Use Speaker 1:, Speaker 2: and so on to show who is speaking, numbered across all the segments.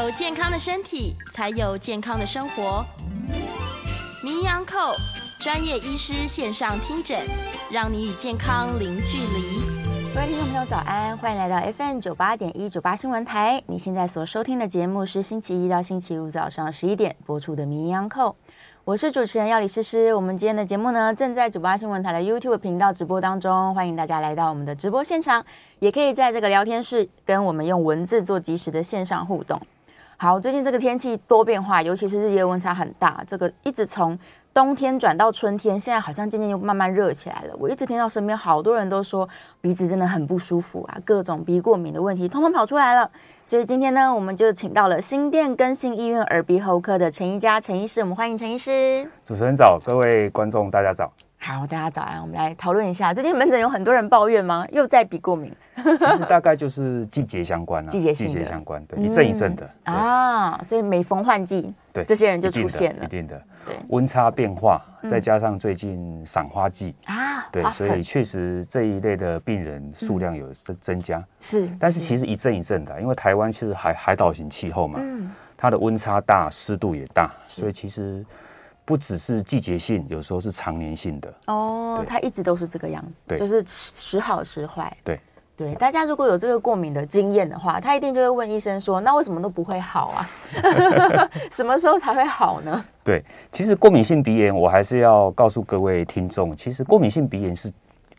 Speaker 1: 有健康的身体，才有健康的生活。名医扣专业医师线上听诊，让你与健康零距离。
Speaker 2: 各位听众朋友，早安，欢迎来到 FM 九八点一九八新闻台。你现在所收听的节目是星期一到星期五早上十一点播出的名医昂扣。我是主持人药理诗诗，我们今天的节目呢，正在九八新闻台的 YouTube 频道直播当中，欢迎大家来到我们的直播现场，也可以在这个聊天室跟我们用文字做即时的线上互动。好，最近这个天气多变化，尤其是日夜温差很大，这个一直从冬天转到春天，现在好像渐渐又慢慢热起来了。我一直听到身边好多人都说鼻子真的很不舒服啊，各种鼻过敏的问题通通跑出来了。所以今天呢，我们就请到了新店更新医院耳鼻喉科的陈宜佳陈医师，我们欢迎陈医师。
Speaker 3: 主持人早，各位观众大家早。
Speaker 2: 好，大家早安。我们来讨论一下，最近门诊有很多人抱怨吗？又在比过敏？
Speaker 3: 其实大概就是季节相关啊，
Speaker 2: 季节
Speaker 3: 季节相关，对，一阵一阵的、
Speaker 2: 嗯、啊。所以每逢换季，对这些人就出现了，
Speaker 3: 一定的。对，温差变化，再加上最近赏花季啊，对，所以确实这一类的病人数量有增增加。是，但是其实一阵一阵的，因为台湾其实海海岛型气候嘛，嗯，它的温差大，湿度也大，所以其实。不只是季节性，有时候是常年性的
Speaker 2: 哦。它一直都是这个样子，对，就是时好时坏。
Speaker 3: 对
Speaker 2: 对，大家如果有这个过敏的经验的话，他一定就会问医生说：“那为什么都不会好啊？什么时候才会好呢？”
Speaker 3: 对，其实过敏性鼻炎，我还是要告诉各位听众，其实过敏性鼻炎是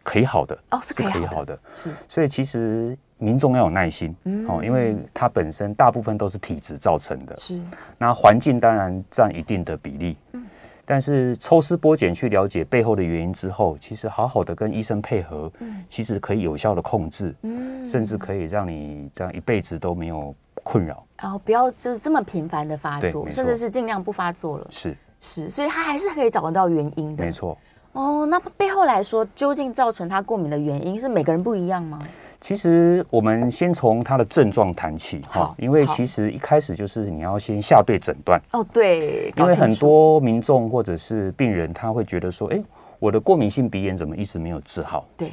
Speaker 3: 可以好的
Speaker 2: 哦，是可以好的，
Speaker 3: 是可以好的。是，所以其实民众要有耐心，嗯，哦，因为它本身大部分都是体质造成的，是。那环境当然占一定的比例，嗯。但是抽丝剥茧去了解背后的原因之后，其实好好的跟医生配合，嗯，其实可以有效的控制，嗯，甚至可以让你这样一辈子都没有困扰，
Speaker 2: 然后不要就是这么频繁的发作，甚至是尽量不发作了，
Speaker 3: 是。
Speaker 2: 是，所以他还是可以找得到原因的，
Speaker 3: 没错。
Speaker 2: 哦，那背后来说，究竟造成他过敏的原因是每个人不一样吗？
Speaker 3: 其实我们先从他的症状谈起哈，因为其实一开始就是你要先下对诊断。
Speaker 2: 哦，对，
Speaker 3: 因为很多民众或者是病人他会觉得说，哎，我的过敏性鼻炎怎么一直没有治好？
Speaker 2: 对，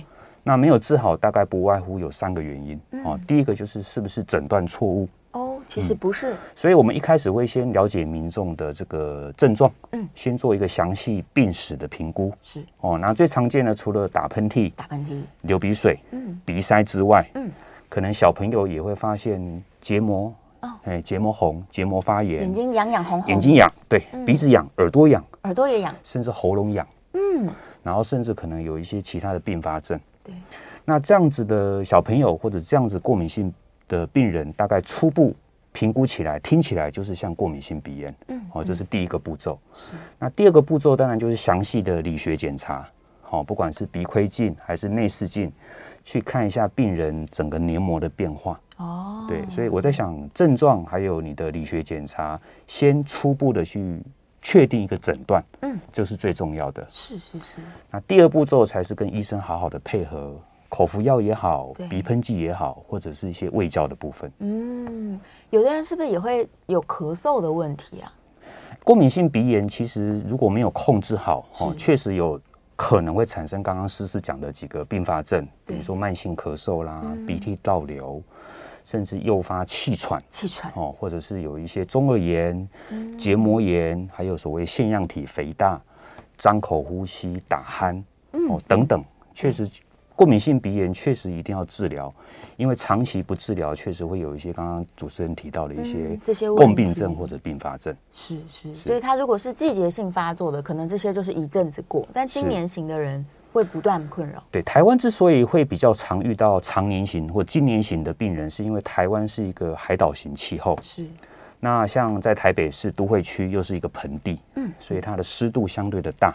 Speaker 3: 那没有治好大概不外乎有三个原因。啊，第一个就是是不是诊断错误？
Speaker 2: 其实不是、嗯，
Speaker 3: 所以我们一开始会先了解民众的这个症状，嗯，先做一个详细病史的评估，是。哦。那最常见的除了打喷嚏、
Speaker 2: 打喷嚏、
Speaker 3: 流鼻水、嗯，鼻塞之外，嗯，可能小朋友也会发现结膜，哦，哎，结膜红、结膜发炎，
Speaker 2: 眼睛痒痒红红，
Speaker 3: 眼睛痒，对，嗯、鼻子痒，耳朵痒，
Speaker 2: 耳朵也痒，
Speaker 3: 甚至喉咙痒，嗯，然后甚至可能有一些其他的并发症，对。那这样子的小朋友或者这样子过敏性的病人，大概初步。评估起来，听起来就是像过敏性鼻炎，嗯，哦，这是第一个步骤。那第二个步骤当然就是详细的理学检查，好，不管是鼻窥镜还是内视镜，去看一下病人整个黏膜的变化。哦，对，所以我在想，症状还有你的理学检查，先初步的去确定一个诊断，嗯，这是最重要的。是是是。那第二步骤才是跟医生好好的配合。口服药也好，鼻喷剂也好，或者是一些胃教的部分。
Speaker 2: 嗯，有的人是不是也会有咳嗽的问题啊？
Speaker 3: 过敏性鼻炎其实如果没有控制好，哦，确实有可能会产生刚刚诗诗讲的几个并发症，比如说慢性咳嗽啦、嗯、鼻涕倒流，甚至诱发气喘、
Speaker 2: 气喘。
Speaker 3: 哦，或者是有一些中耳炎、嗯、结膜炎，还有所谓腺样体肥大、张口呼吸、打鼾、嗯、哦等等，确实。过敏性鼻炎确实一定要治疗，因为长期不治疗，确实会有一些刚刚主持人提到的一些这些共病症或者并发症。
Speaker 2: 是是，所以他如果是季节性发作的，可能这些就是一阵子过，但今年型的人会不断困扰。
Speaker 3: 对，台湾之所以会比较常遇到长年型或经年型的病人，是因为台湾是一个海岛型气候。是，那像在台北市都会区又是一个盆地，嗯，所以它的湿度相对的大，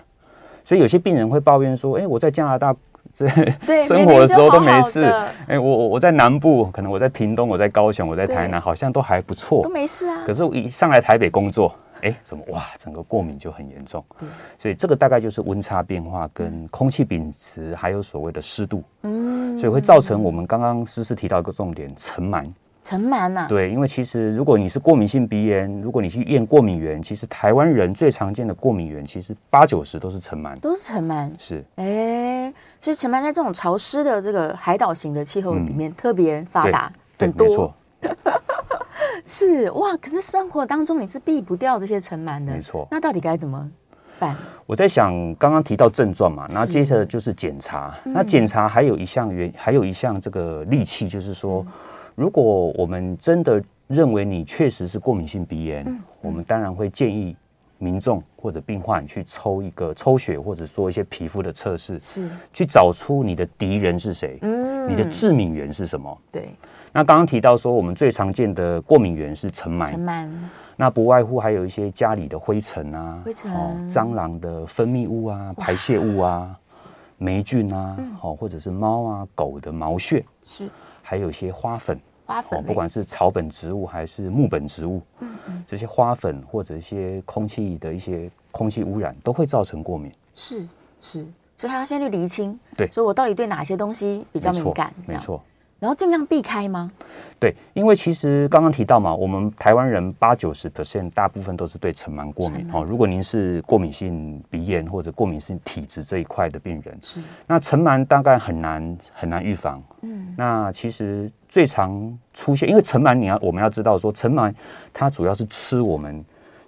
Speaker 3: 所以有些病人会抱怨说：“哎，我在加拿大。”这 生活的时候都没事，哎，我我我在南部，可能我在屏东，我在高雄，我在台南，好像都还不错，
Speaker 2: 都没事啊。
Speaker 3: 可是我一上来台北工作，哎，怎么哇，整个过敏就很严重。对，所以这个大概就是温差变化跟空气品质，还有所谓的湿度，嗯，所以会造成我们刚刚诗诗提到一个重点，尘螨。
Speaker 2: 尘螨呐，对，
Speaker 3: 因为其实如果你是过敏性鼻炎，如果你去验过敏源，其实台湾人最常见的过敏源，其实八九十都是尘螨，
Speaker 2: 都是尘螨，
Speaker 3: 是，
Speaker 2: 哎，所以尘螨在这种潮湿的这个海岛型的气候里面特别发达，很多，
Speaker 3: 没错。
Speaker 2: 是哇，可是生活当中你是避不掉这些尘螨的，
Speaker 3: 没错。
Speaker 2: 那到底该怎么办？
Speaker 3: 我在想，刚刚提到症状嘛，然后接着就是检查。那检查还有一项原，还有一项这个利器，就是说，如果我们真的认为你确实是过敏性鼻炎，我们当然会建议民众或者病患去抽一个抽血，或者做一些皮肤的测试，是去找出你的敌人是谁，嗯，你的致敏源是什么？对。那刚刚提到说，我们最常见的过敏源是尘螨，尘螨。那不外乎还有一些家里的灰尘啊，灰尘、哦、蟑螂的分泌物啊、排泄物啊、霉菌啊，哦，或者是猫啊、狗的毛屑，是，还有一些花粉，花粉、哦，不管是草本植物还是木本植物，嗯嗯，这些花粉或者一些空气的一些空气污染，都会造成过敏。是是，所以他要先去厘清，对，所以我到底对哪些东西比较敏感？没错。然后尽量避开吗？对，因为其实刚刚提到嘛，我们台湾人八九十 percent 大部分都是对尘螨过敏哦。如果您是过敏性鼻炎或者过敏性体质这一块的病人，是那尘螨大概很难很难预防。嗯，那其实最常出现，因为尘螨你要我们要知道说，尘螨它主要是吃我们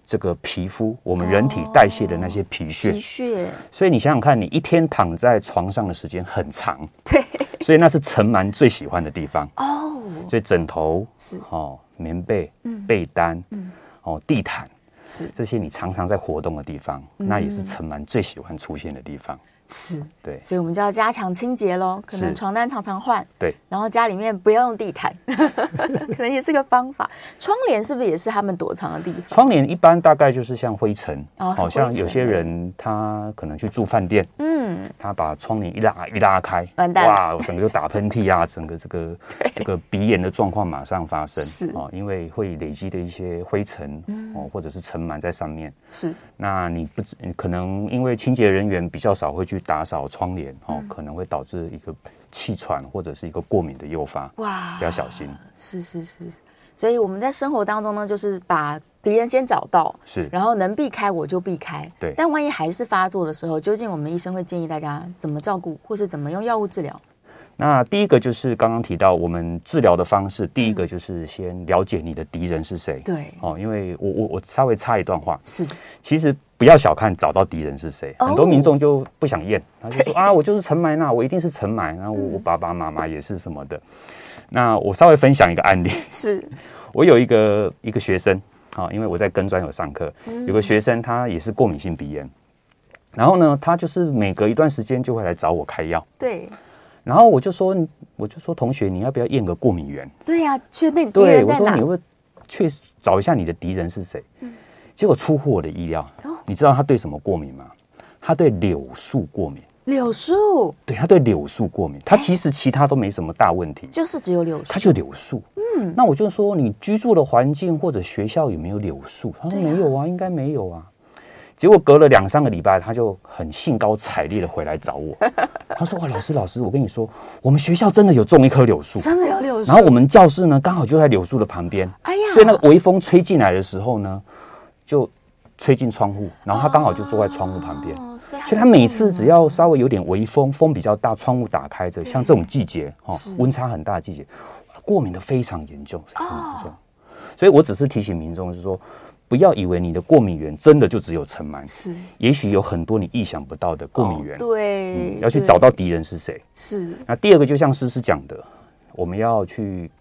Speaker 3: 这个皮肤，我们人体代谢的那些皮屑。皮屑。所以你想想看，你一天躺在床上的时间很长。对。所以那是尘螨最喜欢的地方。哦，所以枕头是。哦，棉被、被单、嗯。哦，地毯是。这些你常常在活动的地方，那也是尘螨最喜欢出现的地方。是对，所以我们就要加强清洁喽。可能床单常常换，对，然后家里面不要用地毯，可能也是个方法。窗帘是不是也是他们躲藏的地方？窗帘一般大概就是像灰尘，好像有些人他可能去住饭店，嗯，他把窗帘一拉一拉开，完蛋。哇，整个就打喷嚏啊，整个这个这个鼻炎的状况马上发生，是。哦，因为会累积的一些灰尘哦，或者是尘螨在上面，是。那你不可能因为清洁人员比较少会去。去打扫窗帘哦，可能会导致一个气喘或者是一个过敏的诱发。哇，要小心。是是是，所以我们在生活当中呢，就是把敌人先找到，是，然后能避开我就避开。对，但万一还是发作的时候，究竟我们医生会建议大家怎么照顾，或是怎么用药物治疗？那第一个就是刚刚提到我们治疗的方式，第一个就是先了解你的敌人是谁。对，哦，因为我我我稍微插一段话，是，其实。不要小看找到敌人是谁，很多民众就不想验，他就说啊，我就是尘埋，那我一定是尘埋，然后我我爸爸妈妈也是什么的。那我稍微分享一个案例，是。我有一个一个学生，啊，因为我在跟专有上课，有个学生他也是过敏性鼻炎，然后呢，他就是每隔一段时间就会来找我开药，对，然后我就说，我就说同学，你要不要验个过敏源？对呀，确定敌人在哪？对，我说你会确实找一下你的敌人是谁？结果出乎我的意料。你知道他对什么过敏吗？他对柳树过敏。柳树？对，他对柳树过敏。他其实其他都没什么大问题，就是只有柳树。他就柳树。嗯，那我就说你居住的环境或者学校有没有柳树？他说没有啊，应该没有啊。结果隔了两三个礼拜，他就很兴高采烈的回来找我。他说：“哇，老师，老师，我跟你说，我们学校真的有种一棵柳树，真的有柳树。然后我们教室呢，刚好就在柳树的旁边。哎呀，所以那个微风吹进来的时候呢，就。”吹进窗户，然后他刚好就坐在窗户旁边，哦，所以他每次只要稍微有点微风，风比较大，窗户打开着，像这种季节哦，温差很大的季节，过敏的非常严重，很严重。所以我只是提醒民众，就是说，不要以为你的过敏源真的就只有尘螨，是，也许有很多你意想不到的过敏源，对，要去找到敌人是谁。是。那第二个，就像诗诗讲的，我们要去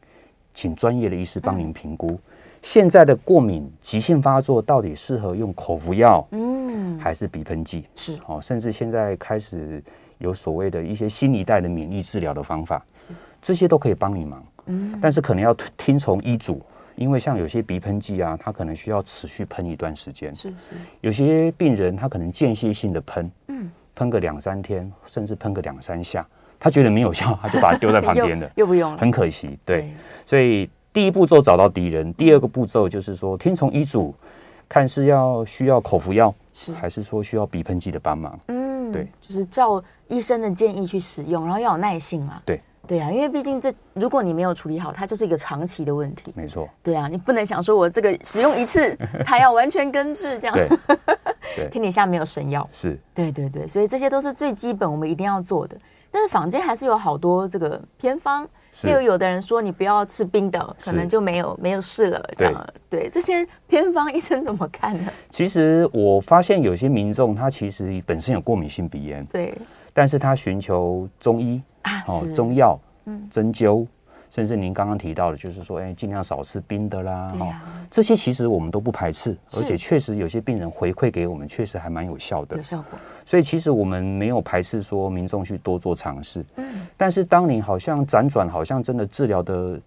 Speaker 3: 请专业的医师帮您评估。现在的过敏急性发作到底适合用口服药，嗯，还是鼻喷剂？是哦，甚至现在开始有所谓的一些新一代的免疫治疗的方法，这些都可以帮你忙。嗯，但是可能要听从医嘱，因为像有些鼻喷剂啊，它可能需要持续喷一段时间。是是，有些病人他可能间歇性的喷，嗯，喷个两三天，甚至喷个两三下，他觉得没有效，他就把它丢在旁边了，又不用了，很可惜。对，所以。第一步骤找到敌人，第二个步骤就是说听从医嘱，看是要需要口服药，是还是说需要鼻喷剂的帮忙？嗯，对，就是照医生的建议去使用，然后要有耐性嘛。对，对啊，因为毕竟这如果你没有处理好，它就是一个长期的问题。没错。对啊，你不能想说我这个使用一次，它要完全根治这样。天底下没有神药。是。对对对，所以这些都是最基本我们一定要做的。
Speaker 2: 但是坊间还是有好多这个偏方，例如有的人说你不要吃冰的，可能就没有没有事了。这样对，对这些偏方，医生怎么看呢？
Speaker 3: 其实我发现有些民众他其实本身有过敏性鼻炎，
Speaker 2: 对，
Speaker 3: 但是他寻求中医啊，哦，中药，嗯，针灸。甚至您刚刚提到的，就是说，哎，尽量少吃冰的啦，哈、啊，这些其实我们都不排斥，而且确实有些病人回馈给我们，确实还蛮有效的，
Speaker 2: 有效果。
Speaker 3: 所以其实我们没有排斥说民众去多做尝试，嗯，但是当你好像辗转，好像真的治疗的。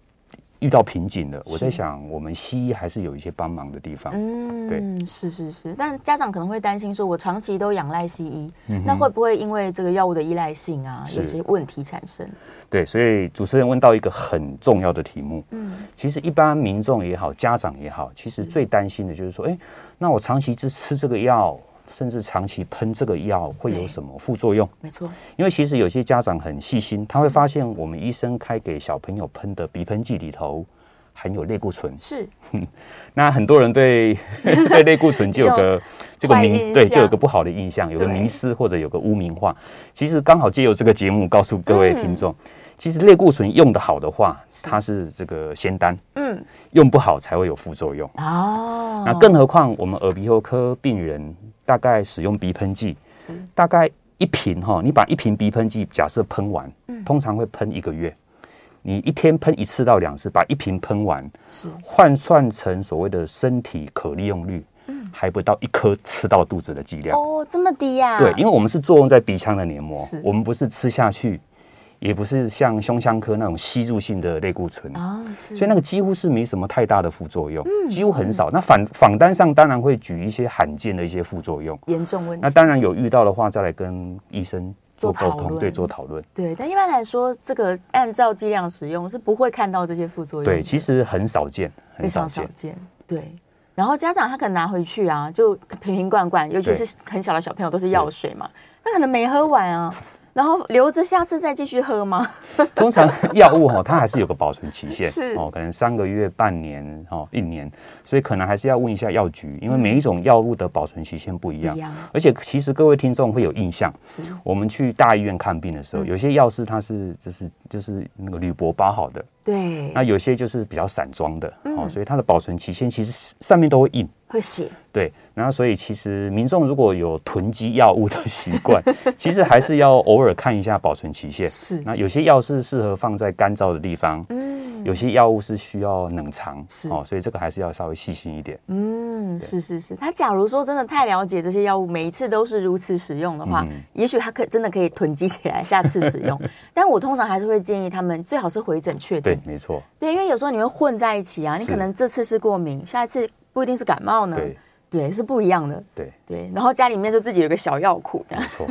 Speaker 3: 遇到瓶颈了，我在想，我们西医还是有一些帮忙的地方。嗯，对，
Speaker 2: 是是是。但家长可能会担心说，我长期都仰赖西医，嗯、那会不会因为这个药物的依赖性啊，有些问题产生？
Speaker 3: 对，所以主持人问到一个很重要的题目。嗯，其实一般民众也好，家长也好，其实最担心的就是说，哎，那我长期吃吃这个药。甚至长期喷这个药会有什么副作用？
Speaker 2: 没错，因
Speaker 3: 为其实有些家长很细心，他会发现我们医生开给小朋友喷的鼻喷剂里头含有类固醇。
Speaker 2: 是，
Speaker 3: 那很多人对 对类固醇就有个 这个名，对，就有个不好的印象，有个迷思或者有个污名化。其实刚好借由这个节目告诉各位听众。嗯其实类固醇用得好的话，它是这个仙丹，嗯，用不好才会有副作用哦。那更何况我们耳鼻喉科病人大概使用鼻喷剂，大概一瓶哈，你把一瓶鼻喷剂假设喷完，通常会喷一个月，你一天喷一次到两次，把一瓶喷完，是。换算成所谓的身体可利用率，嗯，还不到一颗吃到肚子的剂量。
Speaker 2: 哦，这么低呀？
Speaker 3: 对，因为我们是作用在鼻腔的黏膜，我们不是吃下去。也不是像胸腔科那种吸入性的类固醇啊，所以那个几乎是没什么太大的副作用，几乎很少。那反访单上当然会举一些罕见的一些副作用，
Speaker 2: 严重问题。
Speaker 3: 那当然有遇到的话，再来跟医生做沟通，对，做讨论。
Speaker 2: 对，但一般来说，这个按照剂量使用是不会看到这些副作用。
Speaker 3: 对，其实很少见，
Speaker 2: 非常少见。对，然后家长他可能拿回去啊，就瓶瓶罐罐，尤其是很小的小朋友都是药水嘛，他可能没喝完啊。然后留着下次再继续喝吗？通
Speaker 3: 常药物哈，它还是有个保存期限，是哦，可能三个月、半年、哦一年，所以可能还是要问一下药局，因为每一种药物的保存期限不一样。而且其实各位听众会有印象，是我们去大医院看病的时候，有些药是它是就是就是那个铝箔包好的，
Speaker 2: 对，
Speaker 3: 那有些就是比较散装的，哦，所以它的保存期限其实上面都会印。
Speaker 2: 会写
Speaker 3: 对，然后所以其实民众如果有囤积药物的习惯，其实还是要偶尔看一下保存期限。是，那有些药是适合放在干燥的地方，嗯，有些药物是需要冷藏，是哦，所以这个还是要稍微细心一点。
Speaker 2: 嗯，是是是，他假如说真的太了解这些药物，每一次都是如此使用的话，嗯、也许他可真的可以囤积起来，下次使用。但我通常还是会建议他们最好是回诊确定。
Speaker 3: 对，没错。
Speaker 2: 对，因为有时候你会混在一起啊，你可能这次是过敏，下一次。不一定是感冒呢，对，对，是不一样的，
Speaker 3: 对
Speaker 2: 对。然后家里面就自己有个小药库，
Speaker 3: 没错。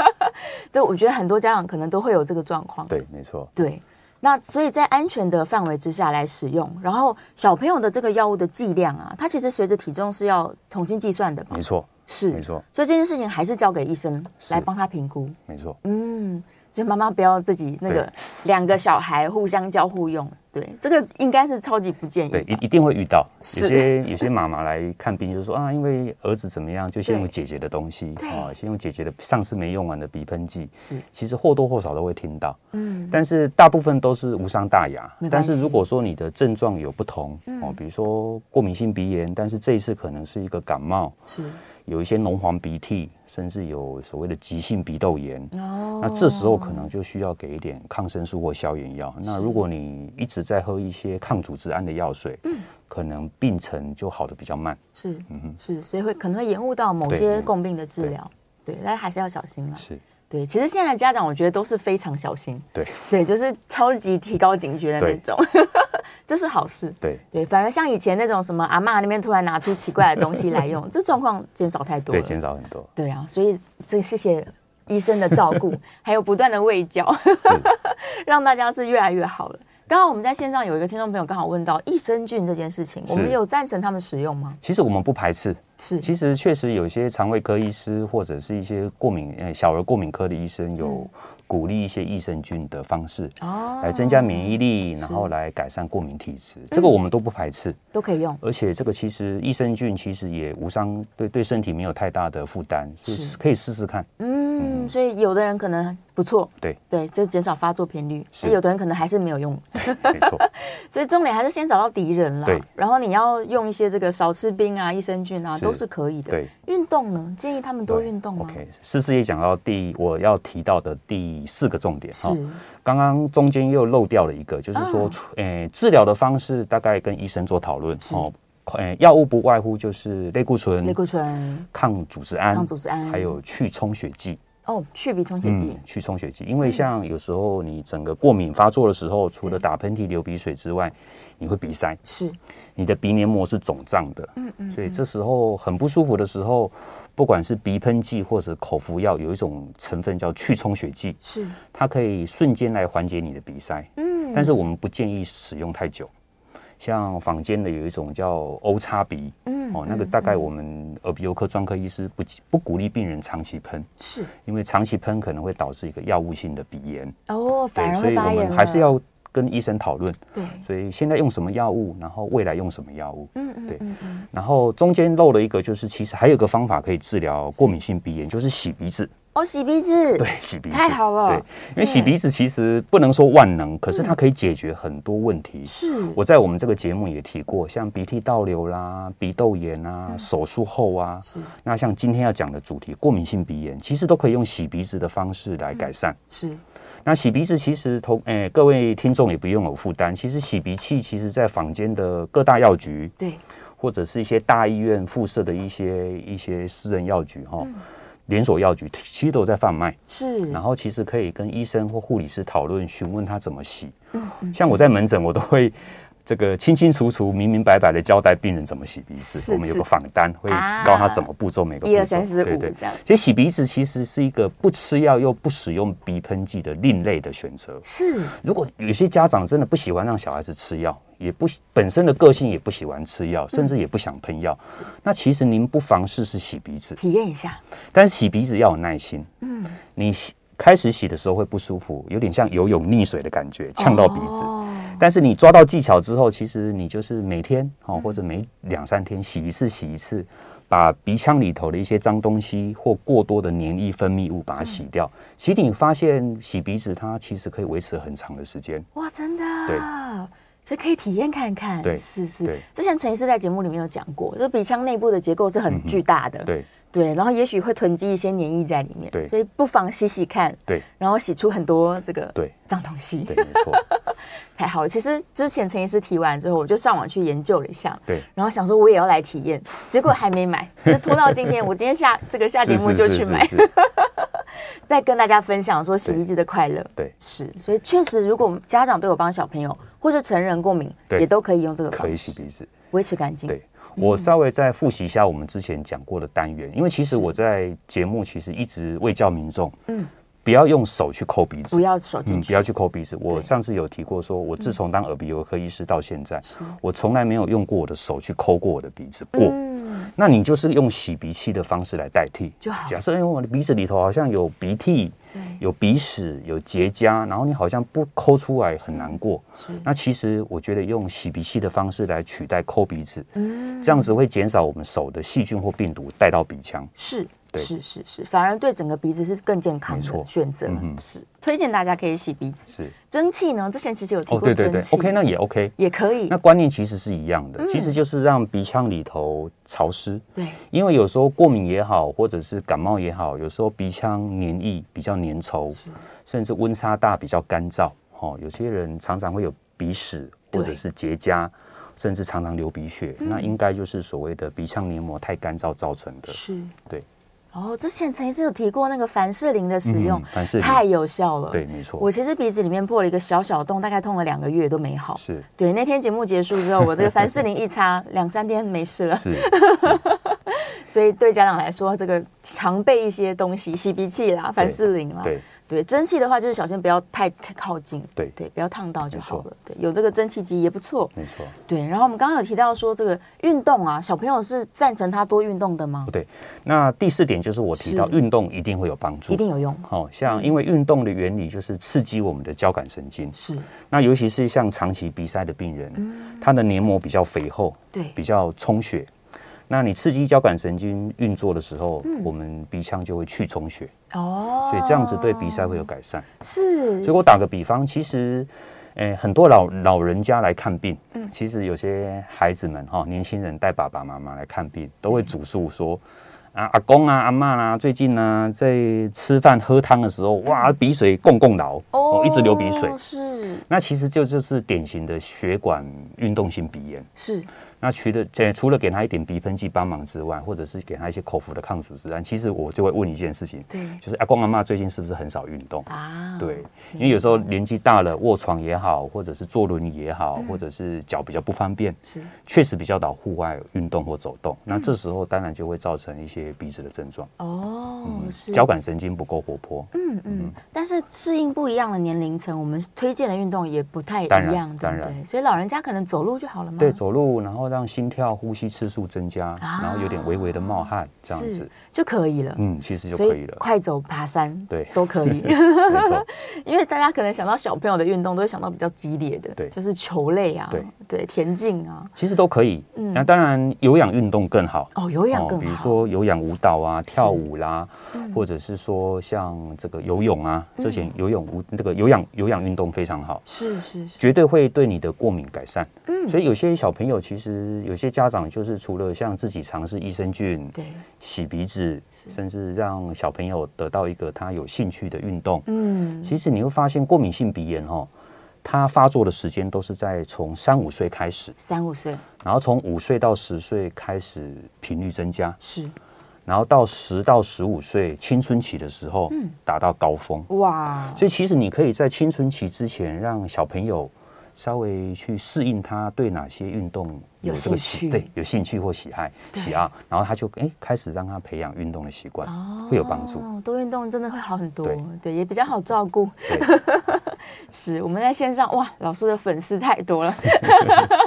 Speaker 2: 就我觉得很多家长可能都会有这个状况，
Speaker 3: 对，没错。
Speaker 2: 对，那所以在安全的范围之下来使用，然后小朋友的这个药物的剂量啊，它其实随着体重是要重新计算的，
Speaker 3: 没错，
Speaker 2: 是
Speaker 3: 没错。所
Speaker 2: 以这件事情还是交给医生来帮他评估，
Speaker 3: 没错。
Speaker 2: 嗯，所以妈妈不要自己那个两个小孩互相交互用。对，这个应该是超级不建议。
Speaker 3: 对，一一定会遇到。有些有些妈妈来看病，就说啊，因为儿子怎么样，就先用姐姐的东西，啊，先用姐姐的上次没用完的鼻喷剂。是，其实或多或少都会听到。嗯，但是大部分都是无伤大雅。但是如果说你的症状有不同，哦，比如说过敏性鼻炎，但是这一次可能是一个感冒。是。有一些脓黄鼻涕，甚至有所谓的急性鼻窦炎，哦，那这时候可能就需要给一点抗生素或消炎药。那如果你一直在喝一些抗组织胺的药水，嗯，可能病程就好的比较慢。
Speaker 2: 是，嗯哼，是，所以会可能会延误到某些共病的治疗。对，大家还是要小心了。是，对，其实现在的家长我觉得都是非常小心。对，对，就是超级提高警觉的那种。这是好事，对对，反而像以前那种什么阿嬷那边突然拿出奇怪的东西来用，这状况减少太多了，
Speaker 3: 对，减少很多。
Speaker 2: 对啊，所以这谢谢医生的照顾，还有不断的喂教，让大家是越来越好了。刚刚我们在线上有一个听众朋友刚好问到益生菌这件事情，我们有赞成他们使用吗？
Speaker 3: 其实我们不排斥，是。其实确实有些肠胃科医师或者是一些过敏呃小儿过敏科的医生有鼓励一些益生菌的方式，哦，来增加免疫力，然后来改善过敏体质，这个我们都不排斥，
Speaker 2: 都可以用。
Speaker 3: 而且这个其实益生菌其实也无伤，对对身体没有太大的负担，是可以试试看。
Speaker 2: 嗯，所以有的人可能不错，
Speaker 3: 对
Speaker 2: 对，就减少发作频率。那有的人可能还是没有用，
Speaker 3: 没错。
Speaker 2: 所以重点还是先找到敌人了，对。然后你要用一些这个少吃冰啊、益生菌啊，都是可以的。
Speaker 3: 对，
Speaker 2: 运动呢，建议他们多运动吗
Speaker 3: ？OK，诗诗也讲到第我要提到的第四个重点哈。刚刚中间又漏掉了一个，就是说，诶，治疗的方式大概跟医生做讨论哦。诶，药物不外乎就是类固醇、
Speaker 2: 类固醇、
Speaker 3: 抗组织胺、
Speaker 2: 抗组织胺，
Speaker 3: 还有去充血剂。
Speaker 2: 哦，去鼻充血剂、嗯，
Speaker 3: 去充血剂。因为像有时候你整个过敏发作的时候，除了打喷嚏、流鼻水之外，你会鼻塞，
Speaker 2: 是
Speaker 3: 你的鼻黏膜是肿胀的。嗯嗯，所以这时候很不舒服的时候，不管是鼻喷剂或者口服药，有一种成分叫去充血剂，
Speaker 2: 是
Speaker 3: 它可以瞬间来缓解你的鼻塞。嗯，但是我们不建议使用太久。像坊间的有一种叫 O 叉鼻，嗯，哦，那个大概我们耳鼻喉科专科医师不不鼓励病人长期喷，
Speaker 2: 是
Speaker 3: 因为长期喷可能会导致一个药物性的鼻炎。
Speaker 2: 哦，反而会发炎。
Speaker 3: 所以我们还是要跟医生讨论。对，所以现在用什么药物，然后未来用什么药物。嗯嗯，对。然后中间漏了一个，就是其实还有一个方法可以治疗过敏性鼻炎，就是洗鼻子。
Speaker 2: 哦，洗鼻子，
Speaker 3: 对，洗鼻子
Speaker 2: 太好了。
Speaker 3: 对，因为洗鼻子其实不能说万能，可是它可以解决很多问题。是，我在我们这个节目也提过，像鼻涕倒流啦、鼻窦炎啊、手术后啊，是。那像今天要讲的主题，过敏性鼻炎，其实都可以用洗鼻子的方式来改善。是。那洗鼻子其实同诶，各位听众也不用有负担。其实洗鼻器，其实在坊间的各大药局，对，或者是一些大医院附设的一些一些私人药局，哈。连锁药局其实都在贩卖，是，然后其实可以跟医生或护理师讨论，询问他怎么洗。嗯，嗯，像我在门诊，我都会这个清清楚楚、明明白白的交代病人怎么洗鼻子。是，我们有个访单，会告诉他怎么步骤，每个步骤。一二三四五，对对，这样。其实洗鼻子其实是一个不吃药又不使用鼻喷剂的另类的选择。是，如果有些家长真的不喜欢让小孩子吃药。也不本身的个性也不喜欢吃药，甚至也不想喷药。嗯、那其实您不妨试试洗鼻子，
Speaker 2: 体验一下。
Speaker 3: 但是洗鼻子要有耐心。嗯，你洗开始洗的时候会不舒服，有点像游泳溺水的感觉，呛到鼻子。哦、但是你抓到技巧之后，其实你就是每天哦，或者每两三天洗一次，洗一次，把鼻腔里头的一些脏东西或过多的黏液分泌物把它洗掉。嗯、洗你发现洗鼻子它其实可以维持很长的时间。
Speaker 2: 哇，真的？
Speaker 3: 对。
Speaker 2: 所以可以体验看看，
Speaker 3: 对，
Speaker 2: 是是。之前陈医师在节目里面有讲过，这鼻腔内部的结构是很巨大的，对。对，然后也许会囤积一些黏液在里面，对，所以不妨洗洗看，对，然后洗出很多这个对。脏东西，
Speaker 3: 对，没错，
Speaker 2: 太好了。其实之前陈医师提完之后，我就上网去研究了一下，对，然后想说我也要来体验，结果还没买，就拖到今天，我今天下这个下节目就去买。再跟大家分享说洗鼻子的快乐，对，是，所以确实，如果家长都有帮小朋友或是成人过敏，也都可以用这个方式，
Speaker 3: 可以洗鼻子，
Speaker 2: 维持干净。
Speaker 3: 对，我稍微再复习一下我们之前讲过的单元，因为其实我在节目其实一直未教民众，嗯，不要用手去抠鼻子，
Speaker 2: 不要手进去，
Speaker 3: 不要去抠鼻子。我上次有提过，说我自从当耳鼻喉科医师到现在，我从来没有用过我的手去抠过我的鼻子过。那你就是用洗鼻器的方式来代替就好。假设因为我的鼻子里头好像有鼻涕，有鼻屎，有结痂，然后你好像不抠出来很难过。是。那其实我觉得用洗鼻器的方式来取代抠鼻子，嗯，这样子会减少我们手的细菌或病毒带到鼻腔。
Speaker 2: 是。是是是，反而对整个鼻子是更健康的选择。嗯，是推荐大家可以洗鼻子。是蒸汽呢？之前其实有提过蒸汽。对对对，OK，那也 OK，也可以。那观念其实是一样的，其实就是让鼻腔里头潮湿。对，因为有时候过敏也好，或者是感冒也好，有时候鼻腔黏液比较粘稠，甚至温差大比较干燥。哦，有些人常常会有鼻屎或者是结痂，甚至常常流鼻血，那应该就是所谓的鼻腔黏膜太干燥造成的。是，对。哦，之前陈医师有提过那个凡士林的使用，凡士林太有效了。对，没错。我其实鼻子里面破了一个小小洞，大概痛了两个月都没好。是。对，那天节目结束之后，我这个凡士林一擦，两三天没事了。是。所以对家长来说，这个常备一些东西，洗鼻器啦，凡士林啦，对，对，蒸汽的话就是小心不要太太靠近，
Speaker 3: 对
Speaker 2: 对，不要烫到就好了。对，有这个蒸汽机也不错，
Speaker 3: 没错。
Speaker 2: 对，然后我们刚刚有提到说这个运动啊，小朋友是赞成他多运动的吗？
Speaker 3: 对，那第四点就是我提到运动一定会有帮助，
Speaker 2: 一定有用。
Speaker 3: 好像因为运动的原理就是刺激我们的交感神经，
Speaker 2: 是。
Speaker 3: 那尤其是像长期鼻塞的病人，他的黏膜比较肥厚，
Speaker 2: 对，
Speaker 3: 比较充血。那你刺激交感神经运作的时候，嗯、我们鼻腔就会去充血。哦，所以这样子对鼻塞会有改善。
Speaker 2: 是，
Speaker 3: 所以我打个比方，其实，诶、欸，很多老老人家来看病，嗯，其实有些孩子们哈，年轻人带爸爸妈妈来看病，都会主诉说，啊，阿公啊，阿妈啦，最近呢、啊，在吃饭喝汤的时候，哇，鼻水共共流哦，一直流鼻水，
Speaker 2: 是，
Speaker 3: 那其实就就是典型的血管运动性鼻炎，
Speaker 2: 是。
Speaker 3: 那除了这除了给他一点鼻喷剂帮忙之外，或者是给他一些口服的抗组织胺，其实我就会问一件事情，
Speaker 2: 对，
Speaker 3: 就是阿公阿妈最近是不是很少运动？啊？对，因为有时候年纪大了，卧床也好，或者是坐轮椅也好，或者是脚比较不方便，是。确实比较少户外运动或走动。那这时候当然就会造成一些鼻子的症状。哦，是。交感神经不够活泼。
Speaker 2: 嗯。嗯，但是适应不一样的年龄层，我们推荐的运动也不太一样，
Speaker 3: 当然，
Speaker 2: 所以老人家可能走路就好了嘛？
Speaker 3: 对，走路，然后让让心跳、呼吸次数增加，然后有点微微的冒汗，这样子
Speaker 2: 就可以了。
Speaker 3: 嗯，其实就可以了。
Speaker 2: 快走、爬山，
Speaker 3: 对，
Speaker 2: 都可以。因为大家可能想到小朋友的运动，都会想到比较激烈的，对，就是球类啊，对对，田径啊，
Speaker 3: 其实都可以。嗯那当然，有氧运动更好
Speaker 2: 哦，有氧更好。
Speaker 3: 比如说有氧舞蹈啊，跳舞啦，或者是说像这个游泳啊，这些游泳舞这个有氧有氧运动非常好，
Speaker 2: 是是，
Speaker 3: 绝对会对你的过敏改善。嗯，所以有些小朋友其实有些家长。就是除了像自己尝试益生菌，对，洗鼻子，甚至让小朋友得到一个他有兴趣的运动，嗯，其实你会发现过敏性鼻炎哦，它发作的时间都是在从三五岁开始，
Speaker 2: 三五岁，
Speaker 3: 然后从五岁到十岁开始频率增加，
Speaker 2: 是，
Speaker 3: 然后到十到十五岁青春期的时候，嗯，达到高峰，哇，所以其实你可以在青春期之前让小朋友。稍微去适应他对哪些运动有这个喜对有兴趣或喜爱喜爱，然后他就哎开始让他培养运动的习惯，会有帮助。
Speaker 2: 多运动真的会好很多，对，也比较好照顾。是我们在线上哇，老师的粉丝太多了，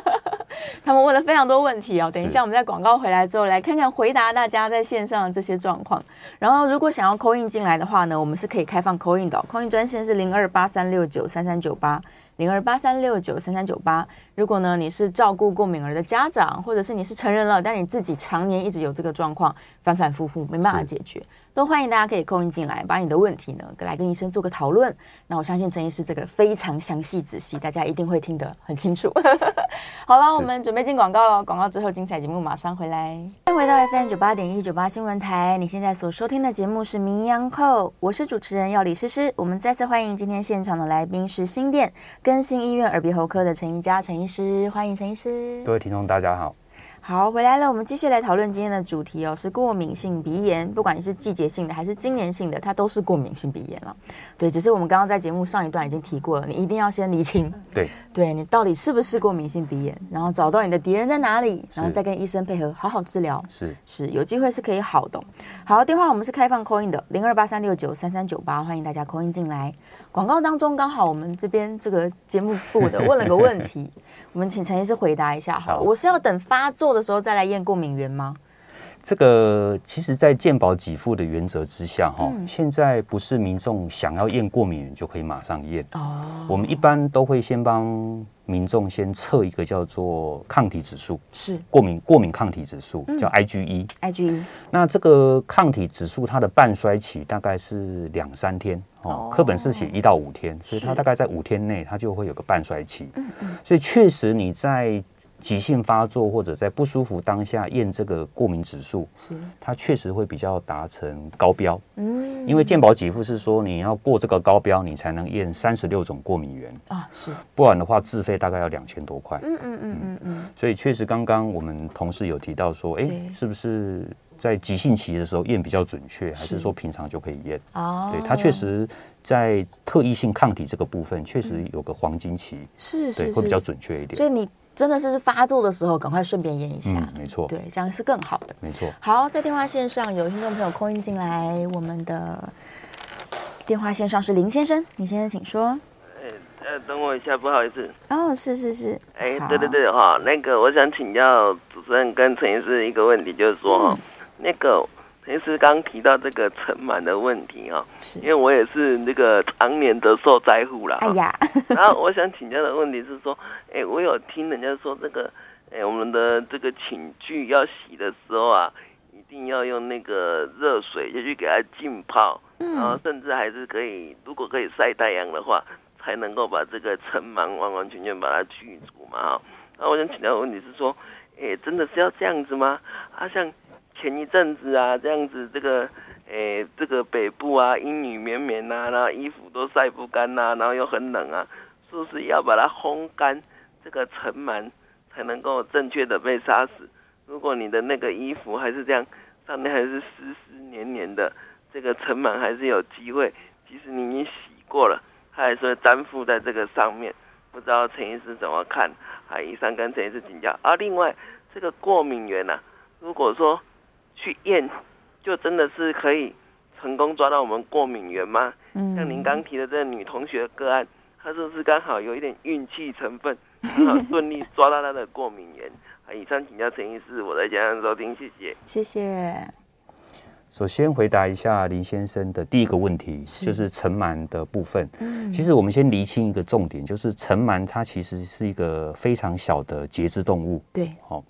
Speaker 2: 他们问了非常多问题哦。等一下我们在广告回来之后，来看看回答大家在线上的这些状况。然后如果想要 call in 进来的话呢，我们是可以开放 call in 的，call in 专线是零二八三六九三三九八。零二八三六九三三九八。如果呢，你是照顾过敏儿的家长，或者是你是成人了，但你自己常年一直有这个状况，反反复复没办法解决，都欢迎大家可以 call in 进来，把你的问题呢来跟医生做个讨论。那我相信陈医师这个非常详细仔细，大家一定会听得很清楚。好了，我们准备进广告了，广告之后精彩节目马上回来。欢迎回到 FM 九八点一九八新闻台，你现在所收听的节目是《名医央叩》，我是主持人要李诗诗。我们再次欢迎今天现场的来宾是新店更新医院耳鼻喉科的陈宜佳陈医师，欢迎陈医师。
Speaker 3: 各位听众，大家好。
Speaker 2: 好，回来了，我们继续来讨论今天的主题哦，是过敏性鼻炎。不管你是季节性的还是经年性的，它都是过敏性鼻炎了。对，只是我们刚刚在节目上一段已经提过了，你一定要先厘清，
Speaker 3: 对，
Speaker 2: 对你到底是不是过敏性鼻炎，然后找到你的敌人在哪里，然后再跟医生配合好好治疗，
Speaker 3: 是
Speaker 2: 是有机会是可以好的。好，电话我们是开放 call in 的，零二八三六九三三九八，欢迎大家 call in 进来。广告当中刚好我们这边这个节目部的问了个问题。我们请陈医师回答一下好，好，我是要等发作的时候再来验过敏原吗？
Speaker 3: 这个其实，在健保给付的原则之下，哈、嗯，现在不是民众想要验过敏原就可以马上验哦。我们一般都会先帮民众先测一个叫做抗体指数，
Speaker 2: 是
Speaker 3: 过敏过敏抗体指数，叫 IgE。
Speaker 2: IgE。
Speaker 3: 那这个抗体指数它的半衰期大概是两三天哦，课本是写一到五天，所以它大概在五天内它就会有个半衰期。嗯嗯。所以确实你在。急性发作或者在不舒服当下验这个过敏指数，是它确实会比较达成高标。嗯，因为健保给付是说你要过这个高标，你才能验三十六种过敏原啊，是，不然的话自费大概要两千多块。嗯嗯嗯嗯嗯。所以确实刚刚我们同事有提到说，哎，是不是在急性期的时候验比较准确，还是说平常就可以验？哦，对，它确实在特异性抗体这个部分确实有个黄金期，是，对，会比较准确一点。
Speaker 2: 所以你。真的是发作的时候，赶快顺便验一下，
Speaker 3: 没错，
Speaker 2: 对，这样是更好的，
Speaker 3: 没错。
Speaker 2: 好，在电话线上有听众朋友 call in 进来，我们的电话线上是林先生，林先生请说。
Speaker 4: 哎，呃，等我一下，不好意思。
Speaker 2: 哦，是是是。
Speaker 4: 哎，对对对，哈，那个我想请教主持人跟陈医师一个问题，就是说哈，嗯、那个陈医师刚提到这个尘螨的问题哈，是因为我也是那个常年的受灾户了。哎呀，然后我想请教的问题是说，哎，我有听人家说这个，哎，我们的这个寝具要洗的时候啊。一定要用那个热水就去给它浸泡，然后甚至还是可以，如果可以晒太阳的话，才能够把这个尘螨完完全全把它去除嘛。哈，那我想请教的问题是说，哎，真的是要这样子吗？啊，像前一阵子啊，这样子这个，哎，这个北部啊，阴雨绵绵呐，然后衣服都晒不干呐，然后又很冷啊，是不是要把它烘干，这个尘螨才能够正确的被杀死？如果你的那个衣服还是这样，上面还是湿湿黏黏的，这个尘螨还是有机会。即使你已经洗过了，它还是会粘附在这个上面。不知道陈医师怎么看？啊，以上跟陈医师请教。啊，另外这个过敏源呢、啊，如果说去验，就真的是可以成功抓到我们过敏源吗？嗯，像您刚提的这个女同学的个案，她是不是刚好有一点运气成分，刚好顺利抓到她的过敏源？以上请教陈医师，我在家上收听，谢谢。
Speaker 2: 谢谢。
Speaker 3: 首先回答一下林先生的第一个问题，是就是尘螨的部分。嗯，其实我们先厘清一个重点，就是尘螨它其实是一个非常小的节肢动物。
Speaker 2: 对，
Speaker 3: 好，